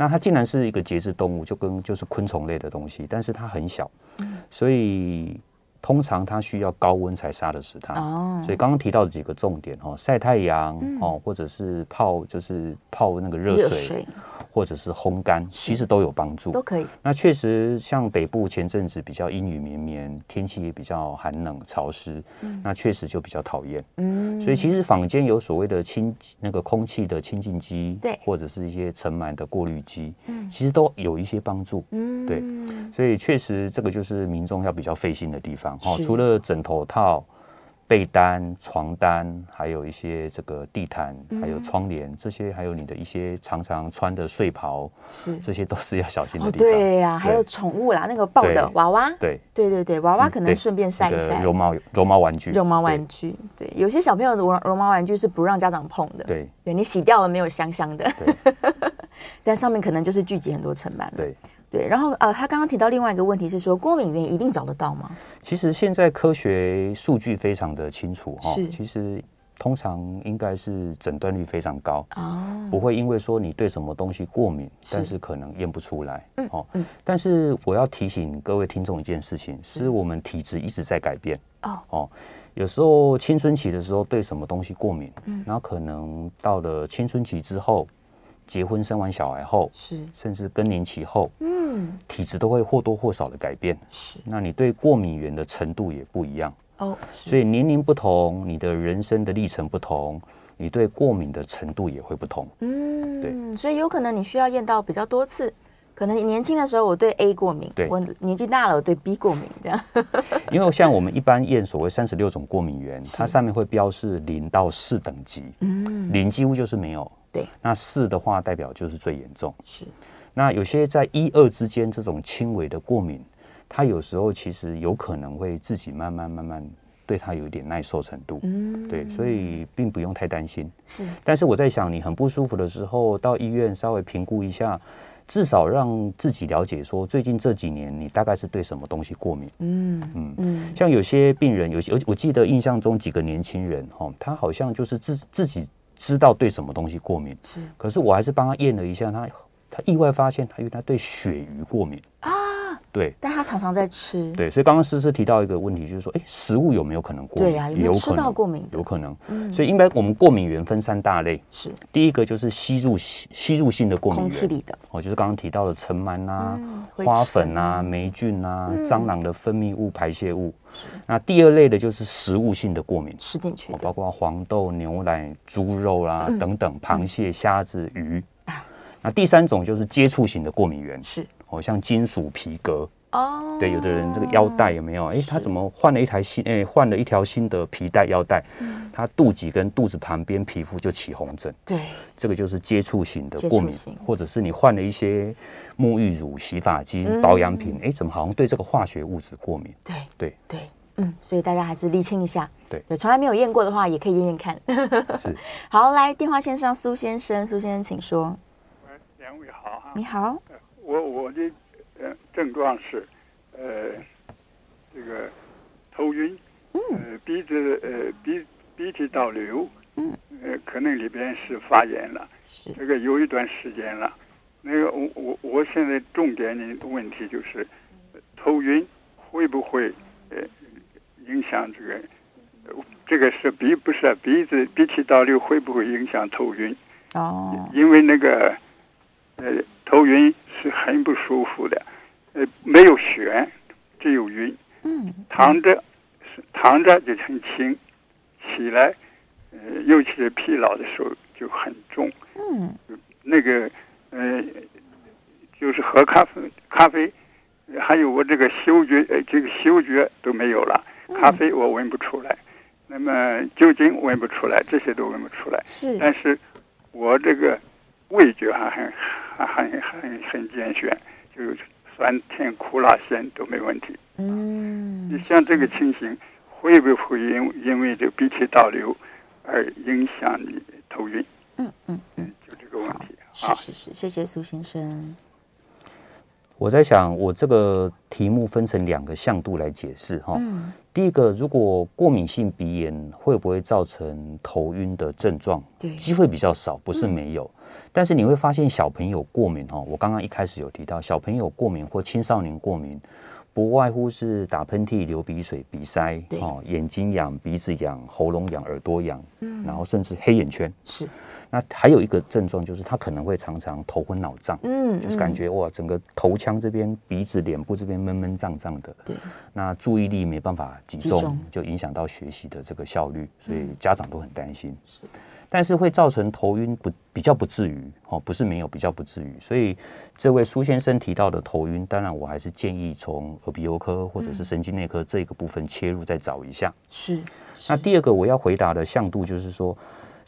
Speaker 3: 那它竟然是一个节肢动物，就跟就是昆虫类的东西，但是它很小，嗯，所以。通常它需要高温才杀得死它，哦、所以刚刚提到的几个重点哦，晒太阳哦，嗯、或者是泡就是泡那个热水，水或者是烘干，其实都有帮助，
Speaker 2: 都可以。
Speaker 3: 那确实像北部前阵子比较阴雨绵绵，天气也比较寒冷潮湿，嗯、那确实就比较讨厌。嗯，所以其实坊间有所谓的清那个空气的清净机，对，或者是一些尘螨的过滤机，嗯，其实都有一些帮助。嗯，对，所以确实这个就是民众要比较费心的地方。哦，除了枕头套、被单、床单，还有一些这个地毯，还有窗帘，嗯、这些还有你的一些常常穿的睡袍，是这些都是要小心的地方。
Speaker 2: 哦、对呀、啊，还有宠物啦，那个抱的娃娃，
Speaker 3: 对
Speaker 2: 对对对，娃娃可能顺便晒一晒。
Speaker 3: 绒毛绒毛玩具，
Speaker 2: 绒毛玩具，对，对，有些小朋友的绒绒毛玩具是不让家长碰的。对，对你洗掉了没有香香的，对 但上面可能就是聚集很多尘螨了。对。对，然后呃，他刚刚提到另外一个问题是说，过敏源一定找得到吗？
Speaker 3: 其实现在科学数据非常的清楚哈，是。其实通常应该是诊断率非常高哦，不会因为说你对什么东西过敏，是但是可能验不出来，嗯哦，嗯，但是我要提醒各位听众一件事情，是我们体质一直在改变哦。哦，有时候青春期的时候对什么东西过敏，嗯，然后可能到了青春期之后。结婚生完小孩后，是甚至更年期后，嗯，体质都会或多或少的改变。是，那你对过敏源的程度也不一样哦。所以年龄不同，你的人生的历程不同，你对过敏的程度也会不同。嗯，对，
Speaker 2: 所以有可能你需要验到比较多次。可能年轻的时候我对 A 过敏，对，我年纪大了我对 B 过敏，这样。
Speaker 3: 因为像我们一般验所谓三十六种过敏源，它上面会标示零到四等级，嗯，零几乎就是没有。对，那四的话代表就是最严重。是，那有些在一二之间这种轻微的过敏，它有时候其实有可能会自己慢慢慢慢对它有一点耐受程度。嗯，对，所以并不用太担心。是，但是我在想，你很不舒服的时候，到医院稍微评估一下，至少让自己了解说，最近这几年你大概是对什么东西过敏。嗯嗯嗯，像有些病人，有些我我记得印象中几个年轻人哈，他好像就是自自己。知道对什么东西过敏。是，可是我还是帮他验了一下，他他意外发现他原来对鳕鱼过敏。啊，对，
Speaker 2: 但他常常在吃，
Speaker 3: 对，所以刚刚诗诗提到一个问题，就是说，哎，食物有没有可能过敏？
Speaker 2: 对呀，有没有吃到过敏？
Speaker 3: 有可能，嗯，所以应该我们过敏源分三大类，是第一个就是吸入吸入性的过敏源，空气里的哦，就是刚刚提到的尘螨啊、花粉啊、霉菌啊、蟑螂的分泌物、排泄物。那第二类的就是食物性的过敏，
Speaker 2: 吃进去，
Speaker 3: 包括黄豆、牛奶、猪肉啦、啊、等等，螃蟹、虾子、鱼。那第三种就是接触型的过敏源，是哦，像金属、皮革哦，对，有的人这个腰带有没有？哎，他怎么换了一台新？哎，换了一条新的皮带腰带，他肚脐跟肚子旁边皮肤就起红疹，对，这个就是接触型的过敏，或者是你换了一些沐浴乳、洗发精、保养品，哎，怎么好像对这个化学物质过敏？对对对。
Speaker 2: 嗯，所以大家还是厘清一下。
Speaker 3: 对
Speaker 2: 对，从来没有验过的话，也可以验验看。
Speaker 3: 是。
Speaker 2: 好，来电话线上苏先生，苏先生请说。
Speaker 5: 喂，两位好哈。
Speaker 2: 你好。
Speaker 5: 我我的呃症状是呃这个头晕，嗯，呃鼻子呃鼻鼻涕倒流，嗯，呃可能里边是发炎了，是这个有一段时间了。那个我我我现在重点的问题就是头晕会不会呃影响这个？这个是鼻不是鼻子鼻涕倒流会不会影响头晕？哦，因为那个呃头晕是很不舒服的，呃没有眩，只有晕。嗯，躺着躺着就很轻，起来呃尤其是疲劳的时候就很重。嗯，那个呃就是喝咖啡咖啡，还有我这个嗅觉呃这个嗅觉都没有了，咖啡我闻不出来。那么酒精闻不出来，这些都闻不出来。是，但是我这个味觉还很还很很很健全，就酸甜苦辣咸都没问题。嗯，你像这个情形，会不会因因为这鼻涕倒流而影响你头晕？嗯嗯嗯，就这个问题。
Speaker 2: 是是是，谢谢苏先生。
Speaker 3: 我在想，我这个题目分成两个向度来解释哈。嗯。第一个，如果过敏性鼻炎会不会造成头晕的症状？对，机会比较少，不是没有。嗯。但是你会发现，小朋友过敏哈，我刚刚一开始有提到，小朋友过敏或青少年过敏，不外乎是打喷嚏、流鼻水、鼻塞，哦，眼睛痒、鼻子痒、喉咙痒、耳朵痒，嗯，然后甚至黑眼圈。是。那还有一个症状就是他可能会常常头昏脑胀，嗯，就是感觉哇，整个头腔这边、鼻子、脸部这边闷闷胀胀的，对，那注意力没办法集中，就影响到学习的这个效率，所以家长都很担心。是，但是会造成头晕不比较不至于哦，不是没有比较不至于，所以这位苏先生提到的头晕，当然我还是建议从耳鼻喉科或者是神经内科这个部分切入再找一下。是，那第二个我要回答的向度就是说。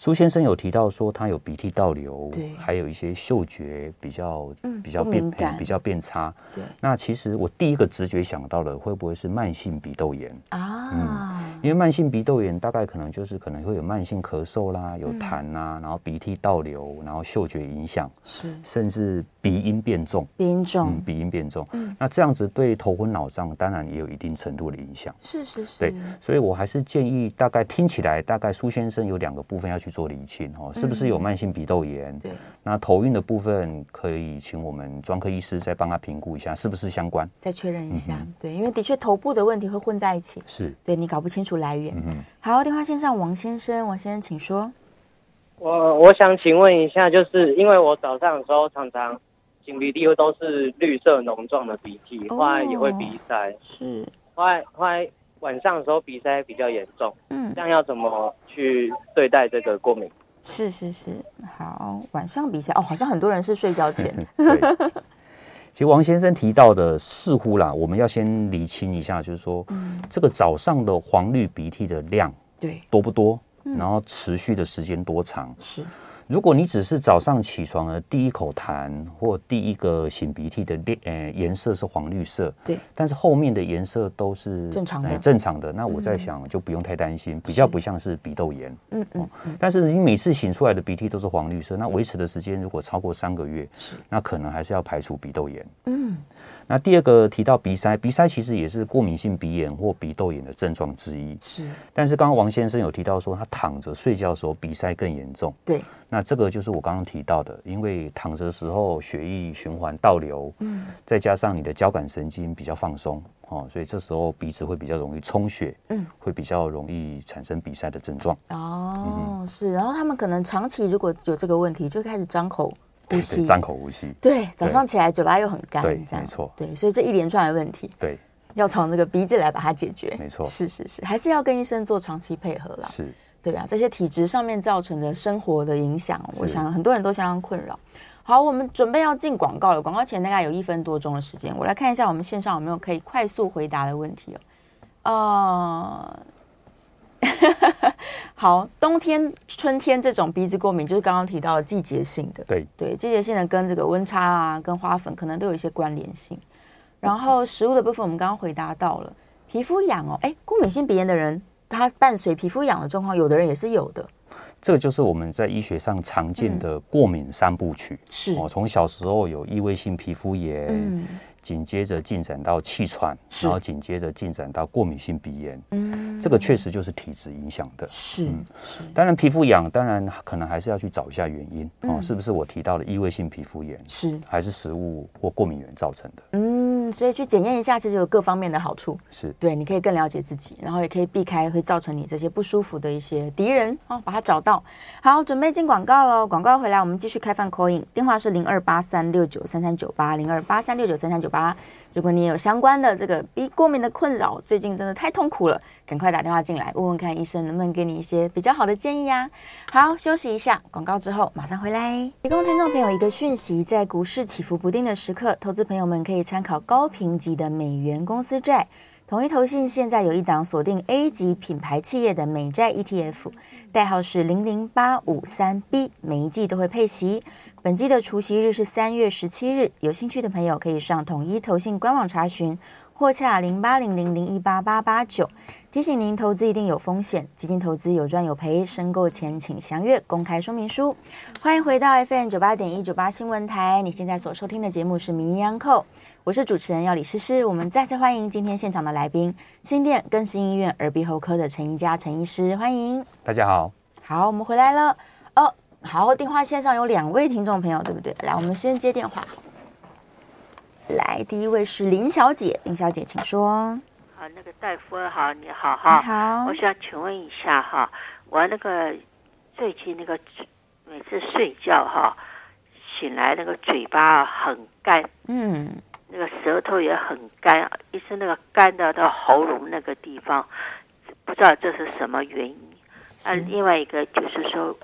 Speaker 3: 苏先生有提到说他有鼻涕倒流，对，还有一些嗅觉比较、嗯、比较变比较变差。对，那其实我第一个直觉想到的会不会是慢性鼻窦炎啊？嗯，因为慢性鼻窦炎大概可能就是可能会有慢性咳嗽啦，有痰啊，嗯、然后鼻涕倒流，然后嗅觉影响，是，甚至鼻音变重，鼻音重，嗯，鼻音变重。嗯，那这样子对头昏脑胀当然也有一定程度的影响。是是是，对，所以我还是建议大概听起来大概苏先生有两个部分要去做厘清哦，是不是有慢性鼻窦炎？对，那头晕的部分可以请我们专科医师再帮他评估一下，是不是相关？
Speaker 2: 再确认一下。对，因为的确头部的问题会混在一起，是对你搞不清楚来源。嗯，好，电话线上王先生，王先生请说。
Speaker 6: 我我想请问一下，就是因为我早上的时候常常擤鼻涕，都是绿色脓状的鼻涕，后来也会鼻塞，是，后来后来。晚上的时候鼻塞比较严重，嗯，这样要怎么去对待这个过敏？
Speaker 2: 是是是，好，晚上鼻塞哦，好像很多人是睡觉前。
Speaker 3: 其实王先生提到的似乎啦，我们要先厘清一下，就是说，嗯，这个早上的黄绿鼻涕的量，对，多不多？然后持续的时间多长？是。如果你只是早上起床的第一口痰或第一个擤鼻涕的颜呃颜色是黄绿色，对，但是后面的颜色都是正常的，呃、正常的。那我在想就不用太担心，比较不像是鼻窦炎。嗯嗯，嗯。但是你每次擤出来的鼻涕都是黄绿色，那维持的时间如果超过三个月，是，那可能还是要排除鼻窦炎。嗯。那第二个提到鼻塞，鼻塞其实也是过敏性鼻炎或鼻窦炎的症状之一。是，但是刚刚王先生有提到说，他躺着睡觉的时候鼻塞更严重。对，那这个就是我刚刚提到的，因为躺着的时候血液循环倒流，嗯，再加上你的交感神经比较放松，哦，所以这时候鼻子会比较容易充血，嗯，会比较容易产生鼻塞的症状。
Speaker 2: 哦，嗯、是，然后他们可能长期如果有这个问题，就开始张口。呼吸，
Speaker 3: 张口呼吸，
Speaker 2: 对，早上起来嘴巴又很干，对，
Speaker 3: 没错，
Speaker 2: 对，所以这一连串的问题，对，要从那个鼻子来把它解决，没错，是是是，还是要跟医生做长期配合啦，是，对啊，这些体质上面造成的生活的影响，我想很多人都相当困扰。好，我们准备要进广告了，广告前大概有一分多钟的时间，我来看一下我们线上有没有可以快速回答的问题哦，呃。好，冬天、春天这种鼻子过敏，就是刚刚提到的季节性的。对对，季节性的跟这个温差啊，跟花粉可能都有一些关联性。然后食物的部分，我们刚刚回答到了。皮肤痒哦，哎，过敏性鼻炎的人，他伴随皮肤痒的状况，有的人也是有的。
Speaker 3: 这个就是我们在医学上常见的过敏三部曲。
Speaker 2: 是哦，
Speaker 3: 从小时候有异位性皮肤炎。嗯紧接着进展到气喘，然后紧接着进展到过敏性鼻炎。嗯，这个确实就是体质影响的。
Speaker 2: 是，
Speaker 3: 嗯、是。当然皮肤痒，当然可能还是要去找一下原因、嗯、哦，是不是我提到的异位性皮肤炎？
Speaker 2: 是，
Speaker 3: 还是食物或过敏原造成的？
Speaker 2: 嗯，所以去检验一下，其实有各方面的好处。
Speaker 3: 是
Speaker 2: 对，你可以更了解自己，然后也可以避开会造成你这些不舒服的一些敌人哦，把它找到。好，准备进广告喽！广告回来，我们继续开放 call in，电话是零二八三六九三三九八零二八三六九三三九八。如果你有相关的这个鼻过敏的困扰，最近真的太痛苦了，赶快打电话进来问问看医生能不能给你一些比较好的建议呀、啊。好，休息一下，广告之后马上回来。提供听众朋友一个讯息，在股市起伏不定的时刻，投资朋友们可以参考高评级的美元公司债。统一投信现在有一档锁定 A 级品牌企业的美债 ETF，代号是零零八五三 B，每一季都会配息。本季的除夕日是三月十七日，有兴趣的朋友可以上统一投信官网查询，或洽零八零零零一八八八九。提醒您，投资一定有风险，基金投资有赚有赔，申购前请详阅公开说明书。欢迎回到 FM 九八点一九八新闻台，你现在所收听的节目是《名医央叩》。我是主持人要李诗诗，我们再次欢迎今天现场的来宾，新店更新医院耳鼻喉科的陈一佳陈医师，欢迎。
Speaker 3: 大家好，
Speaker 2: 好，我们回来了。哦，好，电话线上有两位听众朋友，对不对？来，我们先接电话。来，第一位是林小姐，林小姐，请说。
Speaker 7: 好，那个大夫好，你好哈。
Speaker 2: 你好。
Speaker 7: 我想请问一下哈，我那个最近那个每次睡觉哈，醒来那个嘴巴很干，嗯。那个舌头也很干，一直那个干的到喉咙那个地方，不知道这是什么原因。啊，另外一个就是说，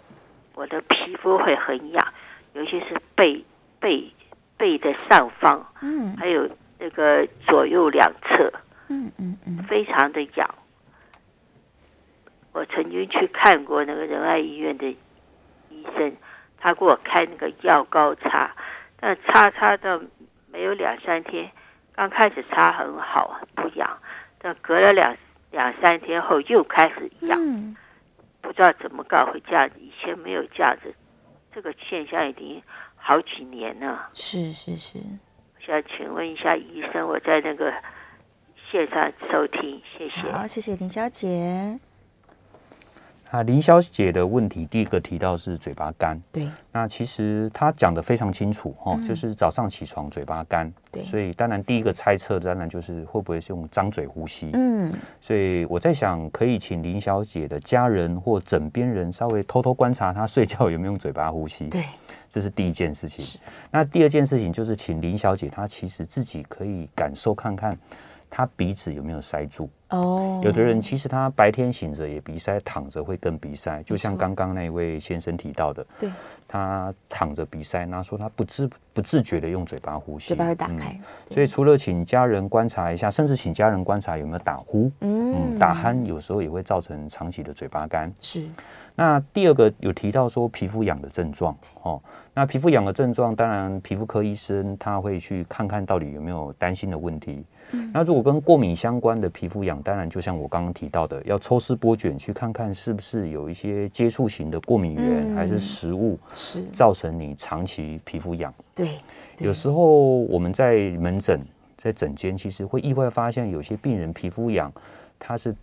Speaker 7: 我的皮肤会很痒，尤其是背背背的上方，嗯，还有那个左右两侧，嗯嗯嗯，非常的痒。我曾经去看过那个仁爱医院的医生，他给我开那个药膏擦，但擦擦到。没有两三天，刚开始擦很好，不痒，但隔了两两三天后又开始痒，嗯、不知道怎么搞会架子，以前没有架子，这个现象已经好几年了。
Speaker 2: 是是是，
Speaker 7: 想请问一下医生，我在那个线上收听，谢谢。
Speaker 2: 好，谢谢林小姐。
Speaker 3: 啊，林小姐的问题，第一个提到是嘴巴干。
Speaker 2: 对，
Speaker 3: 那其实她讲的非常清楚哦、嗯，就是早上起床嘴巴干。对，所以当然第一个猜测，当然就是会不会是用张嘴呼吸。嗯，所以我在想，可以请林小姐的家人或枕边人稍微偷偷观察她睡觉有没有用嘴巴呼吸。
Speaker 2: 对，
Speaker 3: 这是第一件事情。那第二件事情就是，请林小姐她其实自己可以感受看看。他鼻子有没有塞住？哦、oh，有的人其实他白天醒着也鼻塞，躺着会更鼻塞。就像刚刚那位先生提到的，对，他躺着鼻塞，那说他不自不自觉的用嘴巴呼吸，
Speaker 2: 嘴巴会打开、嗯。
Speaker 3: 所以除了请家人观察一下，甚至请家人观察有没有打呼，嗯，嗯打鼾有时候也会造成长期的嘴巴干。
Speaker 2: 是。
Speaker 3: 那第二个有提到说皮肤痒的症状，哦，那皮肤痒的症状，当然皮肤科医生他会去看看到底有没有担心的问题。那如果跟过敏相关的皮肤痒，当然就像我刚刚提到的，要抽丝剥茧去看看是不是有一些接触型的过敏源，还是食物是造成你长期皮肤痒。
Speaker 2: 对，
Speaker 3: 有时候我们在门诊在诊间，其实会意外发现有些病人皮肤痒，它是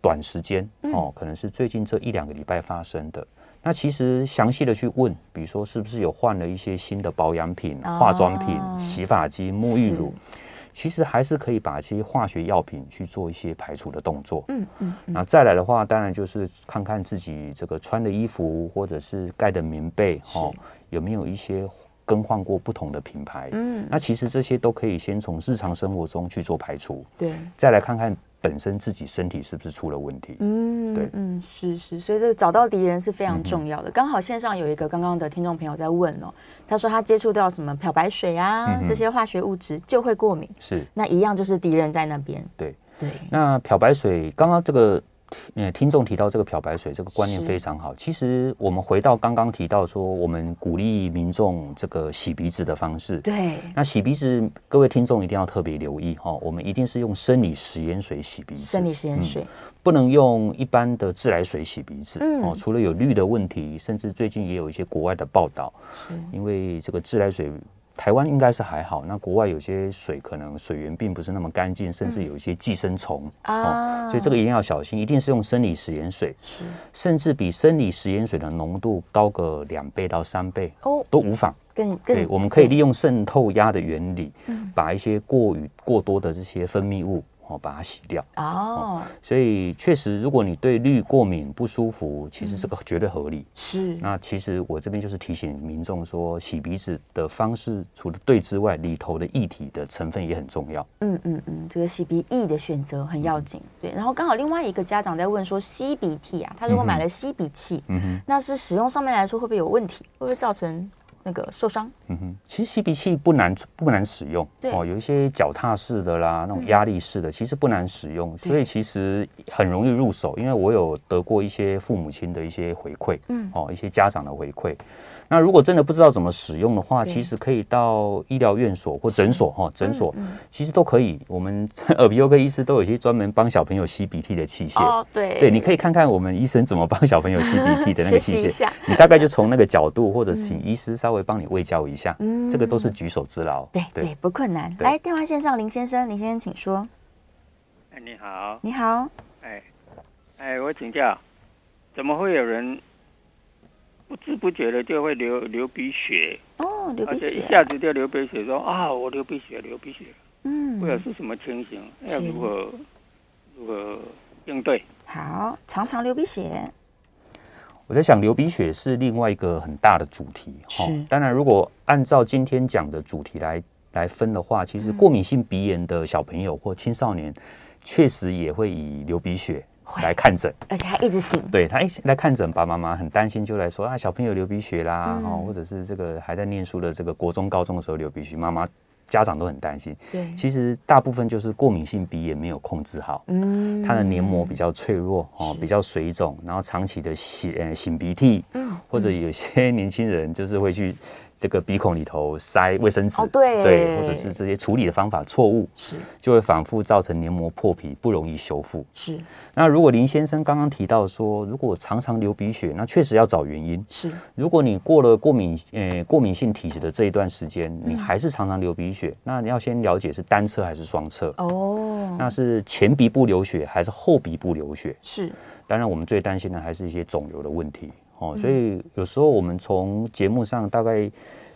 Speaker 3: 短时间哦，可能是最近这一两个礼拜发生的。那其实详细的去问，比如说是不是有换了一些新的保养品、化妆品、洗发精、沐浴乳。其实还是可以把这些化学药品去做一些排除的动作。嗯嗯。那再来的话，当然就是看看自己这个穿的衣服或者是盖的棉被，哦，有没有一些更换过不同的品牌。嗯。那其实这些都可以先从日常生活中去做排除。
Speaker 2: 对。
Speaker 3: 再来看看。本身自己身体是不是出了问题？
Speaker 2: 嗯，对，嗯，是是，所以这个找到敌人是非常重要的。刚、嗯、好线上有一个刚刚的听众朋友在问哦，他说他接触到什么漂白水啊、嗯、这些化学物质就会过敏，
Speaker 3: 是那
Speaker 2: 一样就是敌人在那边。
Speaker 3: 对
Speaker 2: 对。
Speaker 3: 那漂白水刚刚这个呃，听众提到这个漂白水，这个观念非常好。其实我们回到刚刚提到说，我们鼓励民众这个洗鼻子的方式。
Speaker 2: 对。
Speaker 3: 那洗鼻子，各位听众一定要特别留意哈，我们一定是用生理食盐水洗鼻子。
Speaker 2: 生理食盐水、嗯，
Speaker 3: 不能用一般的自来水洗鼻子。嗯。哦，除了有氯的问题，甚至最近也有一些国外的报道，因为这个自来水。台湾应该是还好，那国外有些水可能水源并不是那么干净，甚至有一些寄生虫啊、哦，所以这个一定要小心，一定是用生理食盐水，是，甚至比生理食盐水的浓度高个两倍到三倍哦，都无妨。更更对，我们可以利用渗透压的原理，把一些过于过多的这些分泌物。哦，把它洗掉哦，所以确实，如果你对氯过敏不舒服，其实这个绝对合理。是，那其实我这边就是提醒民众说，洗鼻子的方式除了对之外，里头的液体的成分也很重要。
Speaker 2: 嗯嗯嗯，这个洗鼻液的选择很要紧。对，然后刚好另外一个家长在问说，吸鼻涕啊，他如果买了吸鼻器，嗯哼，那是使用上面来说会不会有问题？会不会造成？那个受伤，
Speaker 3: 嗯哼，其实吸鼻器不难不难使用，哦，有一些脚踏式的啦，那种压力式的，嗯、其实不难使用，所以其实很容易入手。因为我有得过一些父母亲的一些回馈，嗯，哦，一些家长的回馈。那如果真的不知道怎么使用的话，其实可以到医疗院所或诊所哈，诊所其实都可以。我们 耳鼻喉科医师都有一些专门帮小朋友吸鼻涕的器械。哦，对，对，你可以看看我们医生怎么帮小朋友吸鼻涕的那个 器械。你大概就从那个角度，或者请医师稍微帮你喂教一下。嗯，这个都是举手之劳。
Speaker 2: 对对，不困难。来，电话线上林先生，林先生请说。
Speaker 8: 哎，你好。
Speaker 2: 你好。
Speaker 8: 哎，哎，我请教，怎么会有人？不知不觉的就会流流鼻血
Speaker 2: 哦，流鼻血，
Speaker 8: 一下子就流鼻血，说啊，我流鼻血，流鼻血，嗯，不知道是什么情形，要如何如何应对？
Speaker 2: 好，常常流鼻血，
Speaker 3: 我在想，流鼻血是另外一个很大的主题。是，当然，如果按照今天讲的主题来来分的话，其实过敏性鼻炎的小朋友或青少年，确实也会以流鼻血。来看诊，
Speaker 2: 而且还一直醒。
Speaker 3: 对，他一来看诊，爸爸妈妈很担心，就来说啊，小朋友流鼻血啦，哦、嗯，或者是这个还在念书的这个国中、高中的时候流鼻血，妈妈家长都很担心。对，其实大部分就是过敏性鼻炎没有控制好，嗯，它的黏膜比较脆弱哦，比较水肿，然后长期的擤呃擤鼻涕，嗯，或者有些年轻人就是会去。这个鼻孔里头塞卫生纸，哦、对，对，或者是这些处理的方法错误，是就会反复造成黏膜破皮，不容易修复。是。那如果林先生刚刚提到说，如果常常流鼻血，那确实要找原因。是。如果你过了过敏呃过敏性体质的这一段时间，你还是常常流鼻血，嗯、那你要先了解是单侧还是双侧。哦。那是前鼻部流血还是后鼻部流血？是。当然，我们最担心的还是一些肿瘤的问题。哦，所以有时候我们从节目上大概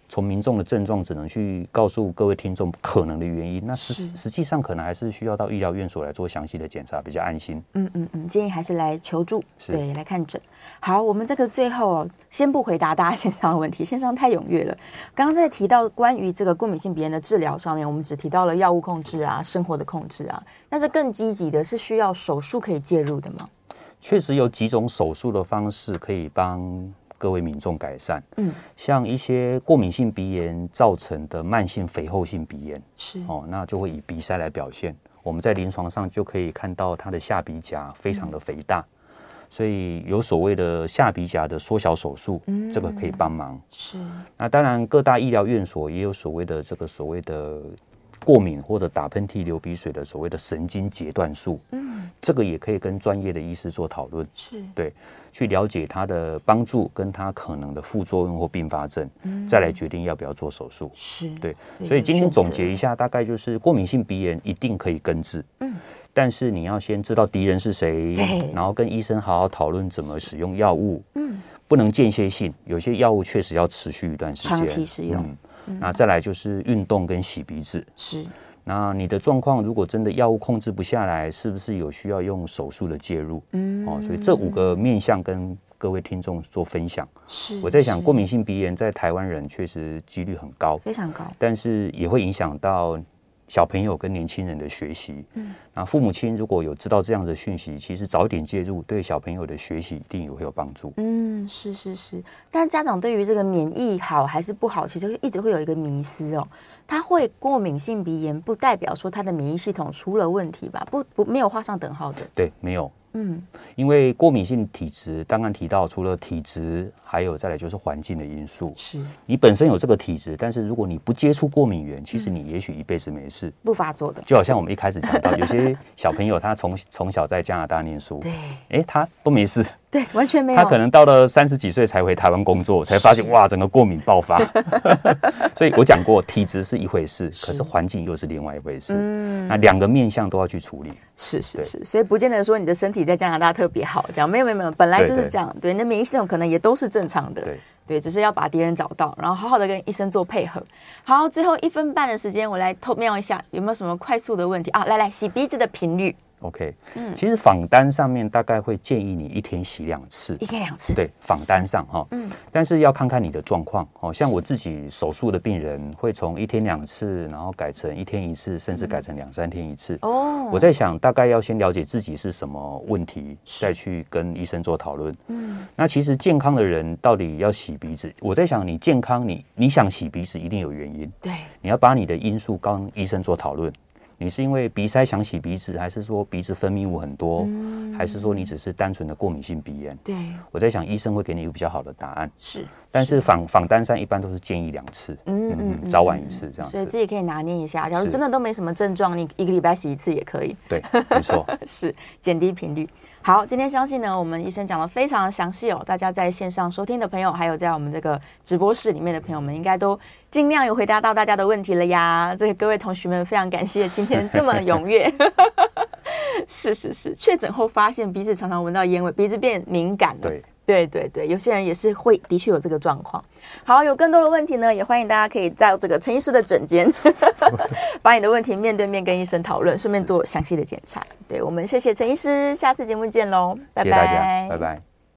Speaker 3: 从民众的症状，只能去告诉各位听众可能的原因。那实实际上可能还是需要到医疗院所来做详细的检查，比较安心。
Speaker 2: 嗯嗯嗯，建议还是来求助，对，来看诊。好，我们这个最后先不回答大家线上的问题，线上太踊跃了。刚刚在提到关于这个过敏性鼻炎的治疗上面，我们只提到了药物控制啊，生活的控制啊，但是更积极的是需要手术可以介入的吗？
Speaker 3: 确实有几种手术的方式可以帮各位民众改善。嗯，像一些过敏性鼻炎造成的慢性肥厚性鼻炎，是哦，那就会以鼻塞来表现。我们在临床上就可以看到他的下鼻甲非常的肥大，嗯、所以有所谓的下鼻甲的缩小手术，嗯，这个可以帮忙。是，那当然各大医疗院所也有所谓的这个所谓的。过敏或者打喷嚏、流鼻水的所谓的神经截断术，嗯，这个也可以跟专业的医师做讨论，是。对，去了解它的帮助跟它可能的副作用或并发症，嗯，再来决定要不要做手术，是对。所以今天总结一下，大概就是过敏性鼻炎一定可以根治，嗯，但是你要先知道敌人是谁，然后跟医生好好讨论怎么使用药物，嗯，不能间歇性，有些药物确实要持续一段时间，
Speaker 2: 长期使用。
Speaker 3: 那再来就是运动跟洗鼻子。是。那你的状况如果真的药物控制不下来，是不是有需要用手术的介入？嗯。哦，所以这五个面向跟各位听众做分享。是。我在想，过敏性鼻炎在台湾人确实几率很高，
Speaker 2: 非常高，
Speaker 3: 但是也会影响到。小朋友跟年轻人的学习，嗯，那父母亲如果有知道这样的讯息，其实早点介入，对小朋友的学习一定也会有帮助。
Speaker 2: 嗯，是是是。但家长对于这个免疫好还是不好，其实一直会有一个迷思哦。他会过敏性鼻炎，不代表说他的免疫系统出了问题吧？不不，没有画上等号的。
Speaker 3: 对，没有。嗯，因为过敏性体质，刚刚提到除了体质，还有再来就是环境的因素。
Speaker 2: 是
Speaker 3: 你本身有这个体质，但是如果你不接触过敏源，其实你也许一辈子没事，
Speaker 2: 不发作的。
Speaker 3: 就好像我们一开始讲到，有些小朋友他从从小在加拿大念书，对，哎，他都没事。
Speaker 2: 对，完全没有。
Speaker 3: 他可能到了三十几岁才回台湾工作，才发现 哇，整个过敏爆发。所以我讲过，体质是一回事，可是环境又是另外一回事。嗯，那两个面向都要去处理。
Speaker 2: 是是是，所以不见得说你的身体在加拿大特别好，这样没有没有没有，本来就是这样。对，你的免疫系统可能也都是正常的。对对，只是要把敌人找到，然后好好的跟医生做配合。好，最后一分半的时间，我来偷瞄一下有没有什么快速的问题啊？来来，洗鼻子的频率。
Speaker 3: OK，嗯，其实访单上面大概会建议你一天洗两次，
Speaker 2: 一天两次，
Speaker 3: 对，访单上哈，嗯，但是要看看你的状况哦。像我自己手术的病人，会从一天两次，然后改成一天一次，甚至改成两三天一次。哦，我在想，大概要先了解自己是什么问题，再去跟医生做讨论。嗯，那其实健康的人到底要洗鼻子，我在想，你健康，你你想洗鼻子一定有原因，
Speaker 2: 对，
Speaker 3: 你要把你的因素跟医生做讨论。你是因为鼻塞想洗鼻子，还是说鼻子分泌物很多，嗯、还是说你只是单纯的过敏性鼻炎？
Speaker 2: 对，
Speaker 3: 我在想医生会给你一个比较好的答案。
Speaker 2: 是，
Speaker 3: 但是访访单上一般都是建议两次，嗯嗯，嗯，早晚一次这样子。
Speaker 2: 所以自己可以拿捏一下，假如真的都没什么症状，你一个礼拜洗一次也可以。
Speaker 3: 对，没错，
Speaker 2: 是减低频率。好，今天相信呢，我们医生讲的非常的详细哦。大家在线上收听的朋友，还有在我们这个直播室里面的朋友们，应该都尽量有回答到大家的问题了呀。这个各位同学们，非常感谢今天这么踊跃。是是是，确诊后发现鼻子常常闻到烟味，鼻子变敏感了。对。对对对，有些人也是会的确有这个状况。好，有更多的问题呢，也欢迎大家可以到这个陈医师的诊间，把你的问题面对面跟医生讨论，顺便做详细的检查。对，我们谢谢陈医师，下次节目见喽，拜拜，
Speaker 3: 拜拜。